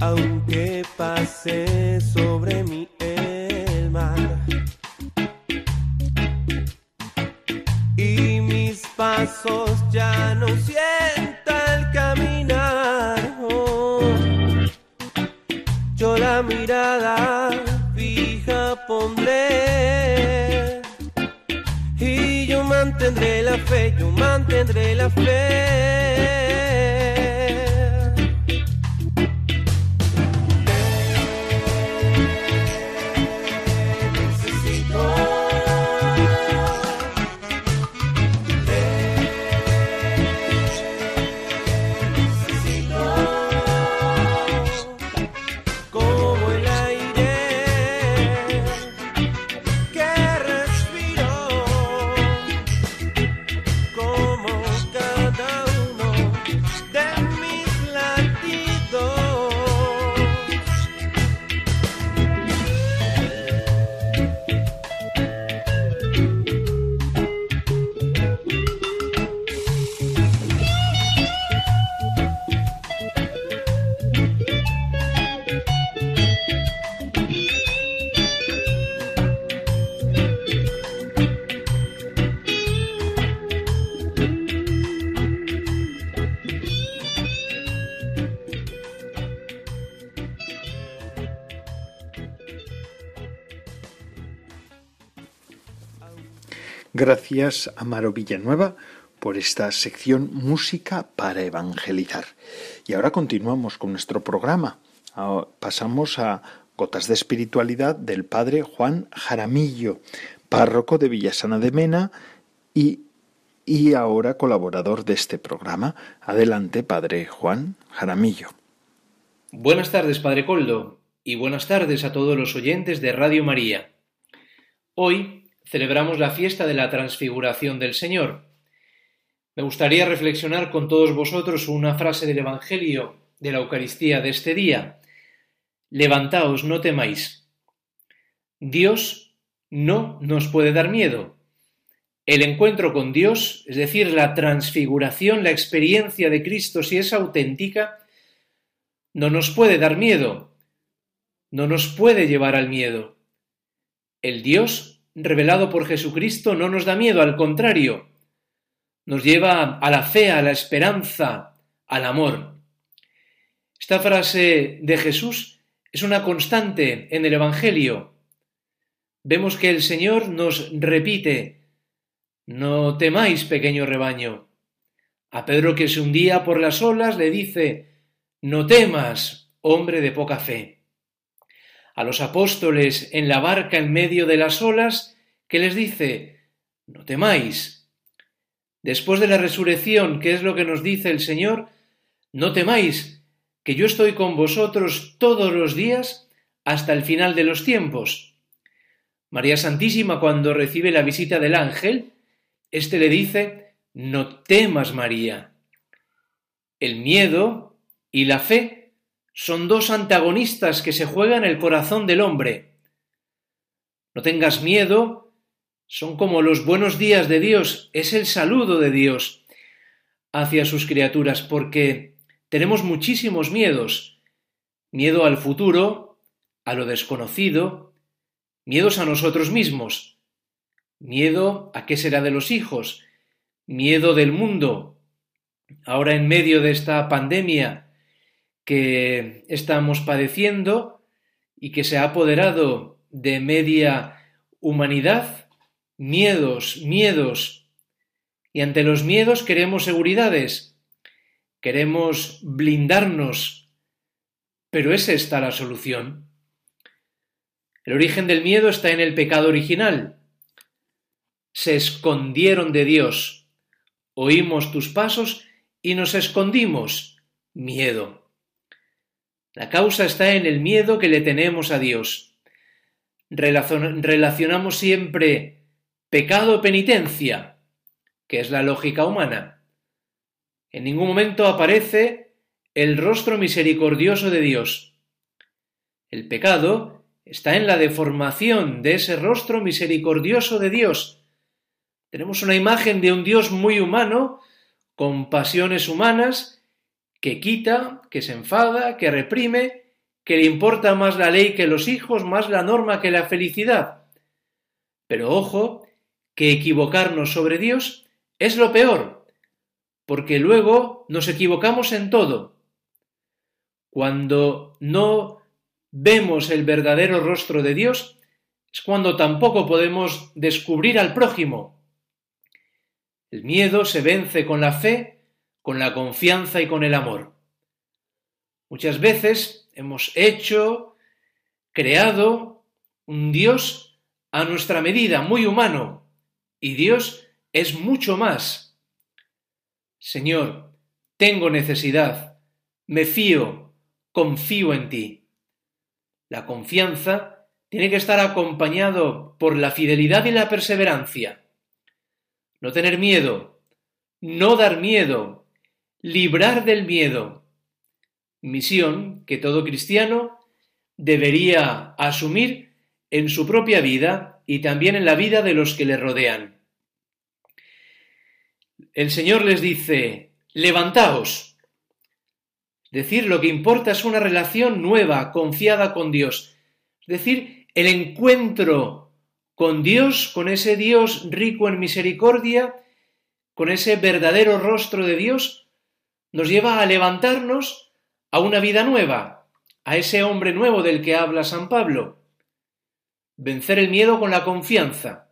Aunque pase sobre mí Gracias, Amaro Villanueva, por esta sección Música para Evangelizar. Y ahora continuamos con nuestro programa. Ah, Pasamos a Gotas de Espiritualidad del Padre Juan Jaramillo, párroco de Villasana de Mena y, y ahora colaborador de este programa. Adelante, Padre Juan Jaramillo. Buenas tardes, Padre Coldo, y buenas tardes a todos los oyentes de Radio María. Hoy celebramos la fiesta de la transfiguración del Señor. Me gustaría reflexionar con todos vosotros una frase del Evangelio de la Eucaristía de este día. Levantaos, no temáis. Dios no nos puede dar miedo. El encuentro con Dios, es decir, la transfiguración, la experiencia de Cristo, si es auténtica, no nos puede dar miedo, no nos puede llevar al miedo. El Dios revelado por Jesucristo no nos da miedo, al contrario, nos lleva a la fe, a la esperanza, al amor. Esta frase de Jesús es una constante en el Evangelio. Vemos que el Señor nos repite, no temáis, pequeño rebaño. A Pedro que se hundía por las olas le dice, no temas, hombre de poca fe. A los apóstoles en la barca en medio de las olas, que les dice, no temáis. Después de la resurrección, ¿qué es lo que nos dice el Señor? No temáis, que yo estoy con vosotros todos los días hasta el final de los tiempos. María Santísima, cuando recibe la visita del ángel, éste le dice, no temas, María. El miedo y la fe son dos antagonistas que se juegan el corazón del hombre. No tengas miedo, son como los buenos días de Dios, es el saludo de Dios hacia sus criaturas, porque tenemos muchísimos miedos. Miedo al futuro, a lo desconocido, miedos a nosotros mismos, miedo a qué será de los hijos, miedo del mundo. Ahora en medio de esta pandemia que estamos padeciendo y que se ha apoderado de media humanidad, miedos, miedos. Y ante los miedos queremos seguridades, queremos blindarnos, pero ¿es esta la solución? El origen del miedo está en el pecado original. Se escondieron de Dios. Oímos tus pasos y nos escondimos. Miedo. La causa está en el miedo que le tenemos a Dios. Relacionamos siempre pecado-penitencia, que es la lógica humana. En ningún momento aparece el rostro misericordioso de Dios. El pecado está en la deformación de ese rostro misericordioso de Dios. Tenemos una imagen de un Dios muy humano, con pasiones humanas, que quita, que se enfada, que reprime, que le importa más la ley que los hijos, más la norma que la felicidad. Pero ojo, que equivocarnos sobre Dios es lo peor, porque luego nos equivocamos en todo. Cuando no vemos el verdadero rostro de Dios, es cuando tampoco podemos descubrir al prójimo. El miedo se vence con la fe, con la confianza y con el amor. Muchas veces hemos hecho, creado un Dios a nuestra medida, muy humano, y Dios es mucho más. Señor, tengo necesidad, me fío, confío en ti. La confianza tiene que estar acompañado por la fidelidad y la perseverancia. No tener miedo, no dar miedo, librar del miedo. Misión que todo cristiano debería asumir en su propia vida y también en la vida de los que le rodean. El Señor les dice, levantaos, decir, lo que importa es una relación nueva, confiada con Dios. Es decir, el encuentro con Dios, con ese Dios rico en misericordia, con ese verdadero rostro de Dios, nos lleva a levantarnos a una vida nueva, a ese hombre nuevo del que habla San Pablo. Vencer el miedo con la confianza.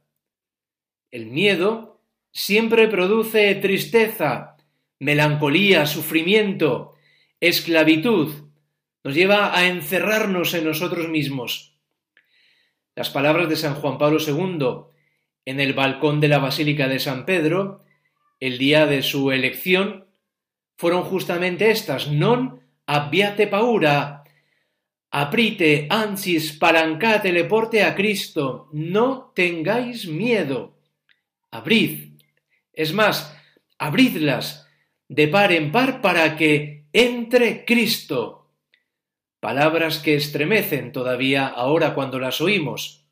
El miedo siempre produce tristeza, melancolía, sufrimiento, esclavitud, nos lleva a encerrarnos en nosotros mismos. Las palabras de San Juan Pablo II en el balcón de la Basílica de San Pedro, el día de su elección, fueron justamente estas, non abbiate paura, aprite ansis palancate le porte a Cristo, no tengáis miedo, abrid, es más, abridlas de par en par para que entre Cristo. Palabras que estremecen todavía ahora cuando las oímos.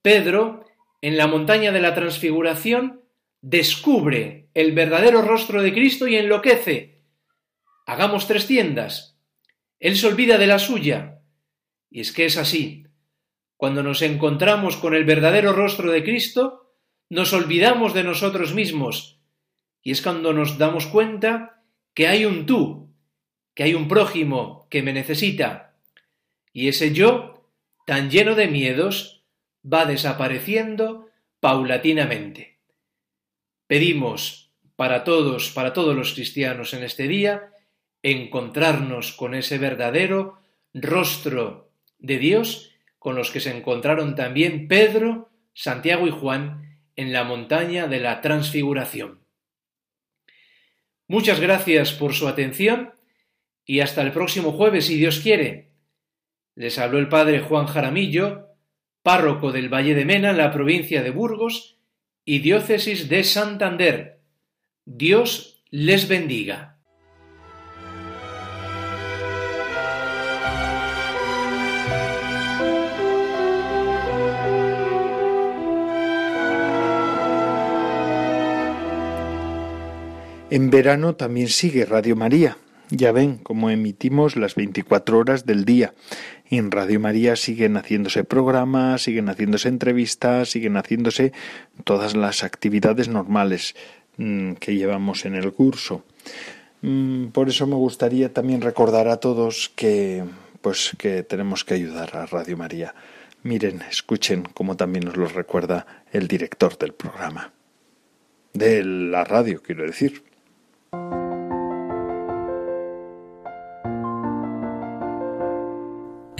Pedro, en la montaña de la transfiguración, descubre el verdadero rostro de Cristo y enloquece. Hagamos tres tiendas. Él se olvida de la suya. Y es que es así. Cuando nos encontramos con el verdadero rostro de Cristo, nos olvidamos de nosotros mismos, Y es cuando nos damos cuenta que hay un tú, que hay un prójimo que me necesita. Y ese yo, tan lleno de miedos, va desapareciendo paulatinamente. Pedimos para todos, para todos los cristianos en este día, encontrarnos con ese verdadero rostro de Dios con los que se encontraron también Pedro, Santiago y Juan en la montaña de la transfiguración. Muchas gracias por su atención y hasta el próximo jueves, si Dios quiere. Les habló el padre Juan Jaramillo, párroco del Valle de Mena, en la provincia de Burgos y diócesis de Santander. Dios les bendiga. En verano también sigue Radio María. Ya ven cómo emitimos las 24 horas del día. en Radio María siguen haciéndose programas, siguen haciéndose entrevistas, siguen haciéndose todas las actividades normales que llevamos en el curso. Mm, por eso me gustaría también recordar a todos que pues que tenemos que ayudar a Radio María. Miren, escuchen cómo también nos lo recuerda el director del programa. De la radio, quiero decir.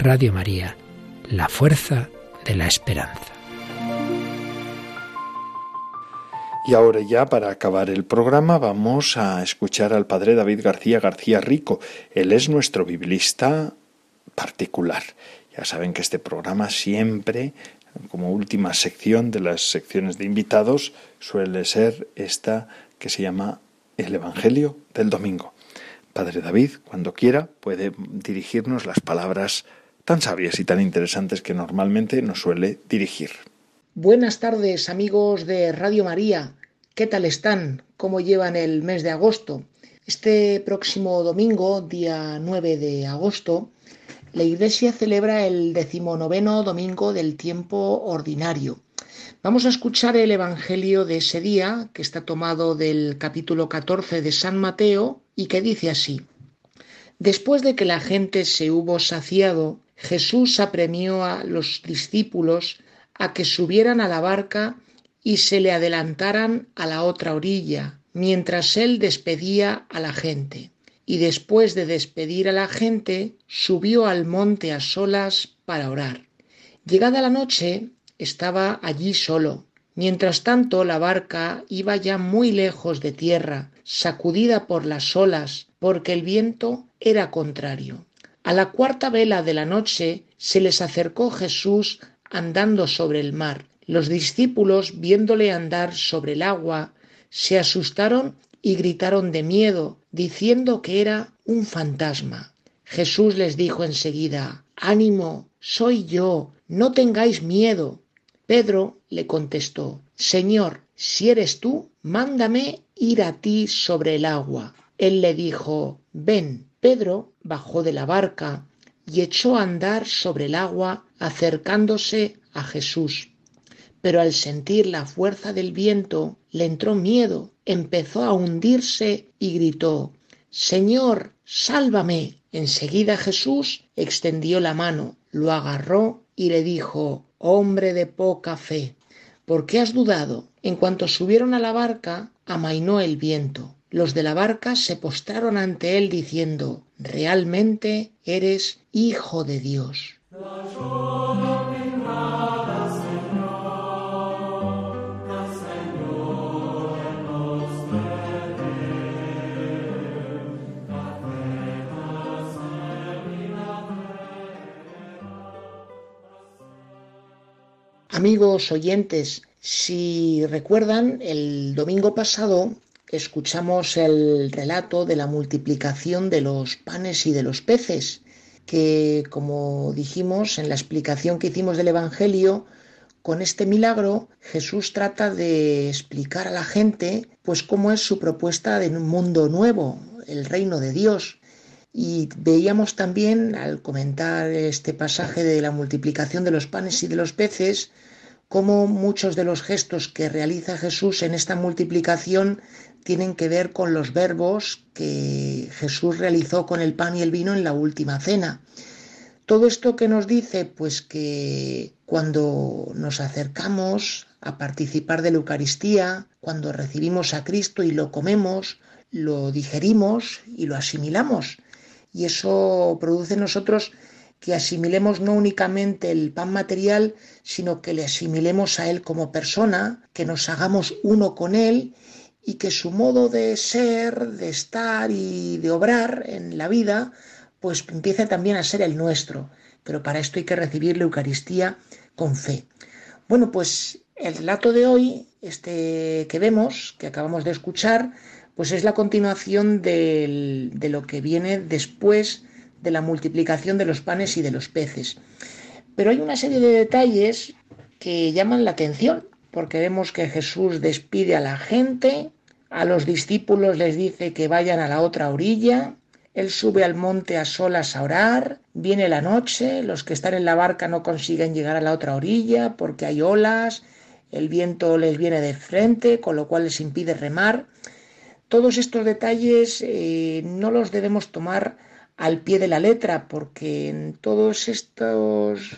Radio María, la fuerza de la esperanza. Y ahora ya para acabar el programa vamos a escuchar al padre David García García Rico. Él es nuestro biblista particular. Ya saben que este programa siempre, como última sección de las secciones de invitados, suele ser esta que se llama el Evangelio del Domingo. Padre David, cuando quiera, puede dirigirnos las palabras tan sabias y tan interesantes que normalmente nos suele dirigir. Buenas tardes amigos de Radio María. ¿Qué tal están? ¿Cómo llevan el mes de agosto? Este próximo domingo, día 9 de agosto, la Iglesia celebra el decimonoveno domingo del tiempo ordinario. Vamos a escuchar el Evangelio de ese día, que está tomado del capítulo 14 de San Mateo y que dice así. Después de que la gente se hubo saciado, Jesús apremió a los discípulos a que subieran a la barca y se le adelantaran a la otra orilla, mientras él despedía a la gente. Y después de despedir a la gente, subió al monte a solas para orar. Llegada la noche, estaba allí solo. Mientras tanto, la barca iba ya muy lejos de tierra, sacudida por las olas, porque el viento era contrario. A la cuarta vela de la noche se les acercó Jesús andando sobre el mar. Los discípulos, viéndole andar sobre el agua, se asustaron y gritaron de miedo, diciendo que era un fantasma. Jesús les dijo enseguida, Ánimo, soy yo, no tengáis miedo. Pedro le contestó, Señor, si eres tú, mándame ir a ti sobre el agua. Él le dijo, Ven. Pedro bajó de la barca y echó a andar sobre el agua acercándose a Jesús. Pero al sentir la fuerza del viento le entró miedo, empezó a hundirse y gritó Señor, sálvame. Enseguida Jesús extendió la mano, lo agarró y le dijo Hombre de poca fe, ¿por qué has dudado? En cuanto subieron a la barca, amainó el viento. Los de la barca se postraron ante él diciendo Realmente eres Hijo de Dios. Amigos oyentes, si recuerdan, el domingo pasado escuchamos el relato de la multiplicación de los panes y de los peces, que como dijimos en la explicación que hicimos del Evangelio, con este milagro Jesús trata de explicar a la gente pues cómo es su propuesta de un mundo nuevo, el reino de Dios. Y veíamos también al comentar este pasaje de la multiplicación de los panes y de los peces, cómo muchos de los gestos que realiza Jesús en esta multiplicación tienen que ver con los verbos que Jesús realizó con el pan y el vino en la última cena. Todo esto que nos dice, pues que cuando nos acercamos a participar de la Eucaristía, cuando recibimos a Cristo y lo comemos, lo digerimos y lo asimilamos. Y eso produce en nosotros que asimilemos no únicamente el pan material, sino que le asimilemos a Él como persona, que nos hagamos uno con Él y que su modo de ser, de estar y de obrar en la vida, pues empiece también a ser el nuestro. Pero para esto hay que recibir la Eucaristía con fe. Bueno, pues el relato de hoy, este que vemos, que acabamos de escuchar, pues es la continuación de lo que viene después de la multiplicación de los panes y de los peces. Pero hay una serie de detalles que llaman la atención, porque vemos que Jesús despide a la gente, a los discípulos les dice que vayan a la otra orilla, él sube al monte a solas a orar, viene la noche, los que están en la barca no consiguen llegar a la otra orilla porque hay olas, el viento les viene de frente, con lo cual les impide remar. Todos estos detalles eh, no los debemos tomar al pie de la letra, porque en todos estos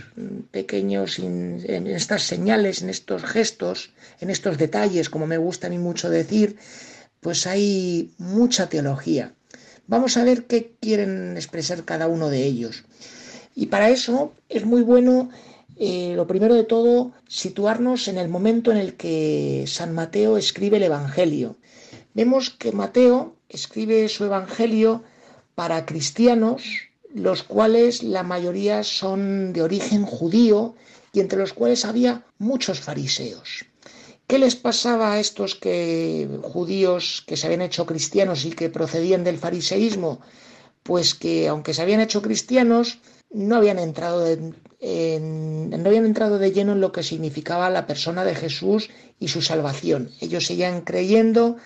pequeños, en estas señales, en estos gestos, en estos detalles, como me gusta a mí mucho decir, pues hay mucha teología. Vamos a ver qué quieren expresar cada uno de ellos. Y para eso es muy bueno, eh, lo primero de todo, situarnos en el momento en el que San Mateo escribe el Evangelio. Vemos que Mateo escribe su Evangelio para cristianos, los cuales la mayoría son de origen judío y entre los cuales había muchos fariseos. ¿Qué les pasaba a estos que, judíos que se habían hecho cristianos y que procedían del fariseísmo? Pues que aunque se habían hecho cristianos, no habían entrado no habían entrado de lleno en lo que significaba la persona de Jesús y su salvación. Ellos seguían creyendo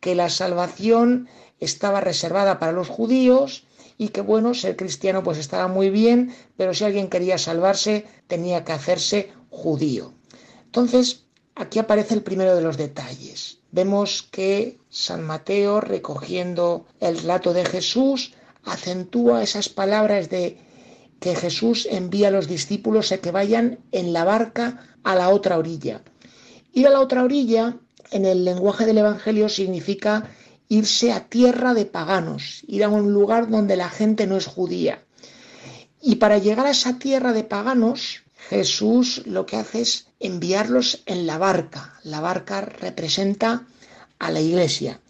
que la salvación estaba reservada para los judíos y que bueno, ser cristiano pues estaba muy bien, pero si alguien quería salvarse tenía que hacerse judío. Entonces, aquí aparece el primero de los detalles. Vemos que San Mateo, recogiendo el relato de Jesús, acentúa esas palabras de que Jesús envía a los discípulos a que vayan en la barca a la otra orilla. Ir a la otra orilla, en el lenguaje del Evangelio, significa irse a tierra de paganos, ir a un lugar donde la gente no es judía. Y para llegar a esa tierra de paganos, Jesús lo que hace es enviarlos en la barca. La barca representa a la iglesia.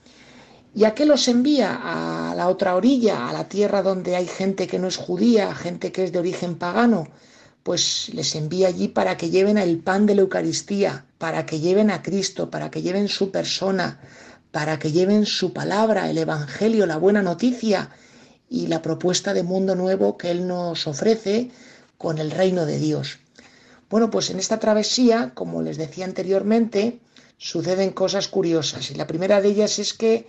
¿Y a qué los envía? A la otra orilla, a la tierra donde hay gente que no es judía, gente que es de origen pagano. Pues les envía allí para que lleven el pan de la Eucaristía, para que lleven a Cristo, para que lleven su persona, para que lleven su palabra, el Evangelio, la buena noticia y la propuesta de mundo nuevo que Él nos ofrece con el reino de Dios. Bueno, pues en esta travesía, como les decía anteriormente, suceden cosas curiosas y la primera de ellas es que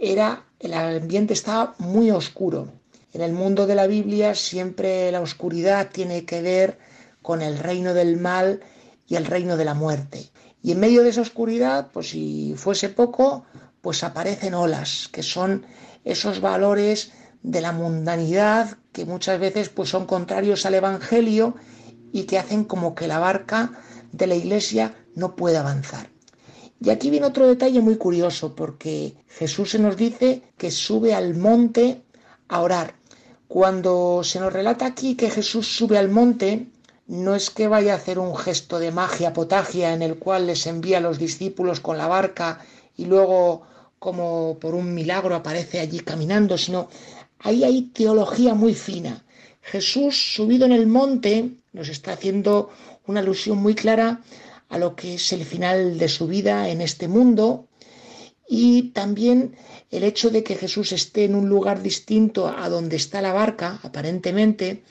era el ambiente estaba muy oscuro. En el mundo de la Biblia siempre la oscuridad tiene que ver con el reino del mal y el reino de la muerte. Y en medio de esa oscuridad, pues si fuese poco, pues aparecen olas, que son esos valores de la mundanidad que muchas veces pues son contrarios al evangelio y que hacen como que la barca de la iglesia no puede avanzar. Y aquí viene otro detalle muy curioso porque Jesús se nos dice que sube al monte a orar. Cuando se nos relata aquí que Jesús sube al monte, no es que vaya a hacer un gesto de magia potagia en el cual les envía a los discípulos con la barca y luego como por un milagro aparece allí caminando, sino ahí hay teología muy fina. Jesús subido en el monte nos está haciendo una alusión muy clara a lo que es el final de su vida en este mundo y también el hecho de que Jesús esté en un lugar distinto a donde está la barca, aparentemente,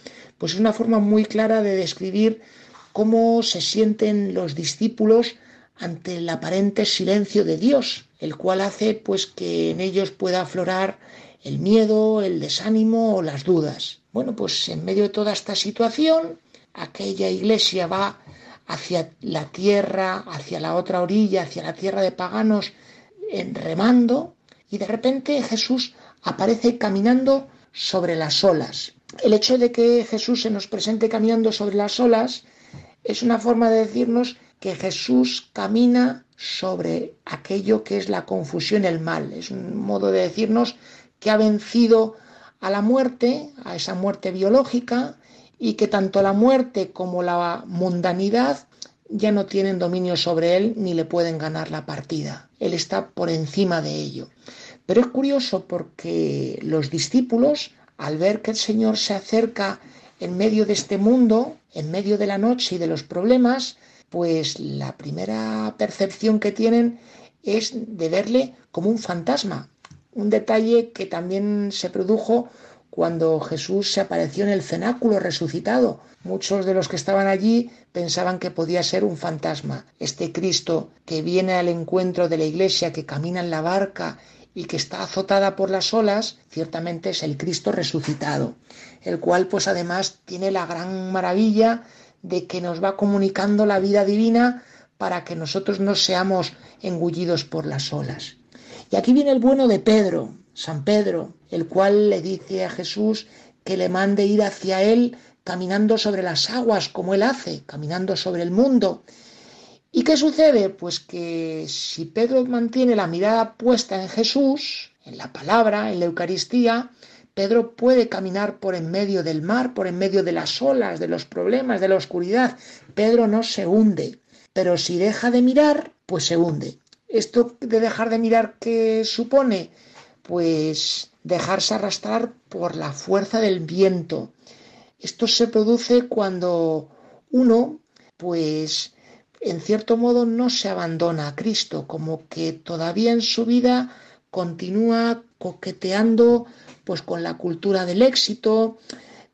pues es una forma muy clara de describir cómo se sienten los discípulos ante el aparente silencio de Dios, el cual hace pues que en ellos pueda aflorar el miedo, el desánimo o las dudas. Bueno, pues en medio de toda esta situación, aquella iglesia va hacia la tierra, hacia la otra orilla, hacia la tierra de paganos, en remando, y de repente Jesús aparece caminando sobre las olas. El hecho de que Jesús se nos presente caminando sobre las olas es una forma de decirnos que Jesús camina sobre aquello que es la confusión, el mal. Es un modo de decirnos que ha vencido a la muerte, a esa muerte biológica, y que tanto la muerte como la mundanidad ya no tienen dominio sobre él ni le pueden ganar la partida. Él está por encima de ello. Pero es curioso porque los discípulos, al ver que el Señor se acerca en medio de este mundo, en medio de la noche y de los problemas, pues la primera percepción que tienen es de verle como un fantasma. Un detalle que también se produjo cuando Jesús se apareció en el cenáculo resucitado. Muchos de los que estaban allí pensaban que podía ser un fantasma. Este Cristo que viene al encuentro de la iglesia, que camina en la barca y que está azotada por las olas, ciertamente es el Cristo resucitado, el cual pues además tiene la gran maravilla de que nos va comunicando la vida divina para que nosotros no seamos engullidos por las olas. Y aquí viene el bueno de Pedro, San Pedro, el cual le dice a Jesús que le mande ir hacia él caminando sobre las aguas como él hace, caminando sobre el mundo. ¿Y qué sucede? Pues que si Pedro mantiene la mirada puesta en Jesús, en la palabra, en la Eucaristía, Pedro puede caminar por en medio del mar, por en medio de las olas, de los problemas, de la oscuridad. Pedro no se hunde, pero si deja de mirar, pues se hunde. ¿Esto de dejar de mirar qué supone? Pues dejarse arrastrar por la fuerza del viento. Esto se produce cuando uno, pues, en cierto modo no se abandona a Cristo, como que todavía en su vida continúa coqueteando pues con la cultura del éxito,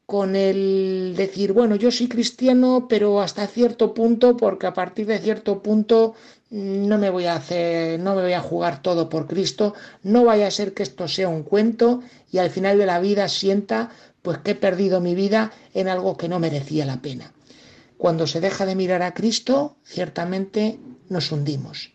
con el decir, bueno, yo soy cristiano, pero hasta cierto punto, porque a partir de cierto punto no me voy a hacer, no me voy a jugar todo por Cristo, no vaya a ser que esto sea un cuento y al final de la vida sienta pues que he perdido mi vida en algo que no merecía la pena. Cuando se deja de mirar a Cristo, ciertamente nos hundimos.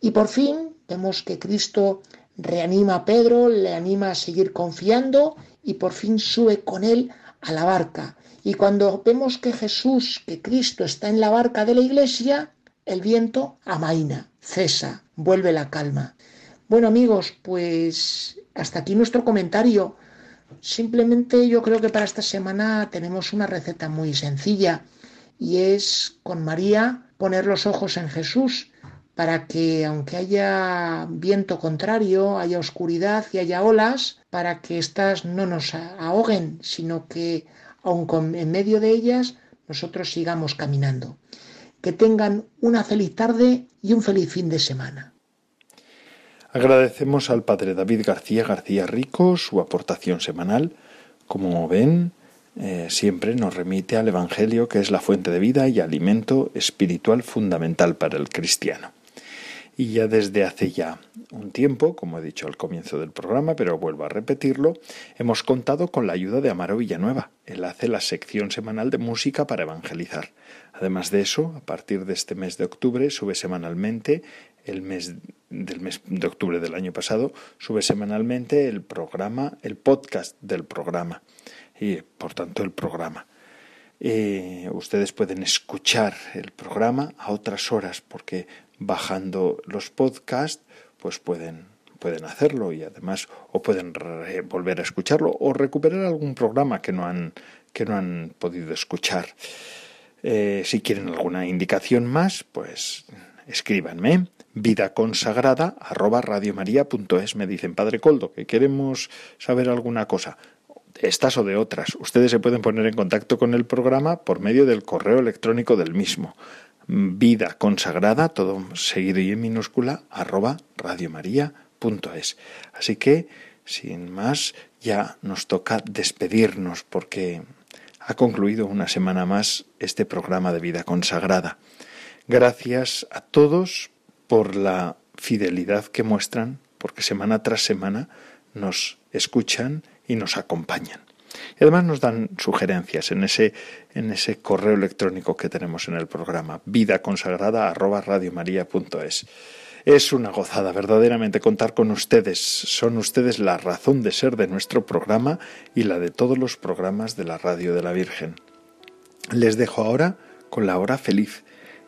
Y por fin vemos que Cristo reanima a Pedro, le anima a seguir confiando y por fin sube con él a la barca. Y cuando vemos que Jesús, que Cristo está en la barca de la iglesia, el viento amaina, cesa, vuelve la calma. Bueno amigos, pues hasta aquí nuestro comentario. Simplemente yo creo que para esta semana tenemos una receta muy sencilla y es con María poner los ojos en Jesús para que aunque haya viento contrario, haya oscuridad y haya olas, para que éstas no nos ahoguen, sino que aun en medio de ellas nosotros sigamos caminando. Que tengan una feliz tarde y un feliz fin de semana. Agradecemos al padre David García García Rico su aportación semanal. Como ven, eh, siempre nos remite al Evangelio, que es la fuente de vida y alimento espiritual fundamental para el cristiano. Y ya desde hace ya un tiempo, como he dicho al comienzo del programa, pero vuelvo a repetirlo, hemos contado con la ayuda de Amaro Villanueva. Él hace la sección semanal de música para evangelizar. Además de eso, a partir de este mes de octubre sube semanalmente el mes del mes de octubre del año pasado sube semanalmente el programa, el podcast del programa y por tanto el programa. Ustedes pueden escuchar el programa a otras horas porque bajando los podcasts pues pueden pueden hacerlo y además o pueden volver a escucharlo o recuperar algún programa que no han que no han podido escuchar. Eh, si quieren alguna indicación más, pues escríbanme vida consagrada arroba radiomaria.es me dicen padre Coldo que queremos saber alguna cosa estas o de otras. Ustedes se pueden poner en contacto con el programa por medio del correo electrónico del mismo. Vida consagrada, todo seguido y en minúscula, arroba radiomaria.es. Así que, sin más, ya nos toca despedirnos porque ha concluido una semana más este programa de vida consagrada. Gracias a todos por la fidelidad que muestran, porque semana tras semana nos escuchan y nos acompañan. Y además nos dan sugerencias en ese, en ese correo electrónico que tenemos en el programa, vida consagrada Es una gozada verdaderamente contar con ustedes. Son ustedes la razón de ser de nuestro programa y la de todos los programas de la Radio de la Virgen. Les dejo ahora con la hora feliz,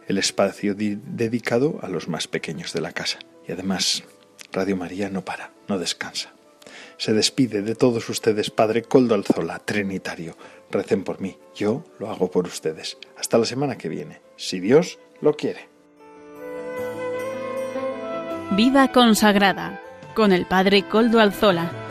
el espacio dedicado a los más pequeños de la casa. Y además, Radio María no para, no descansa se despide de todos ustedes, Padre Coldo Alzola, Trinitario. Recen por mí, yo lo hago por ustedes. Hasta la semana que viene, si Dios lo quiere. Vida consagrada con el Padre Coldo Alzola.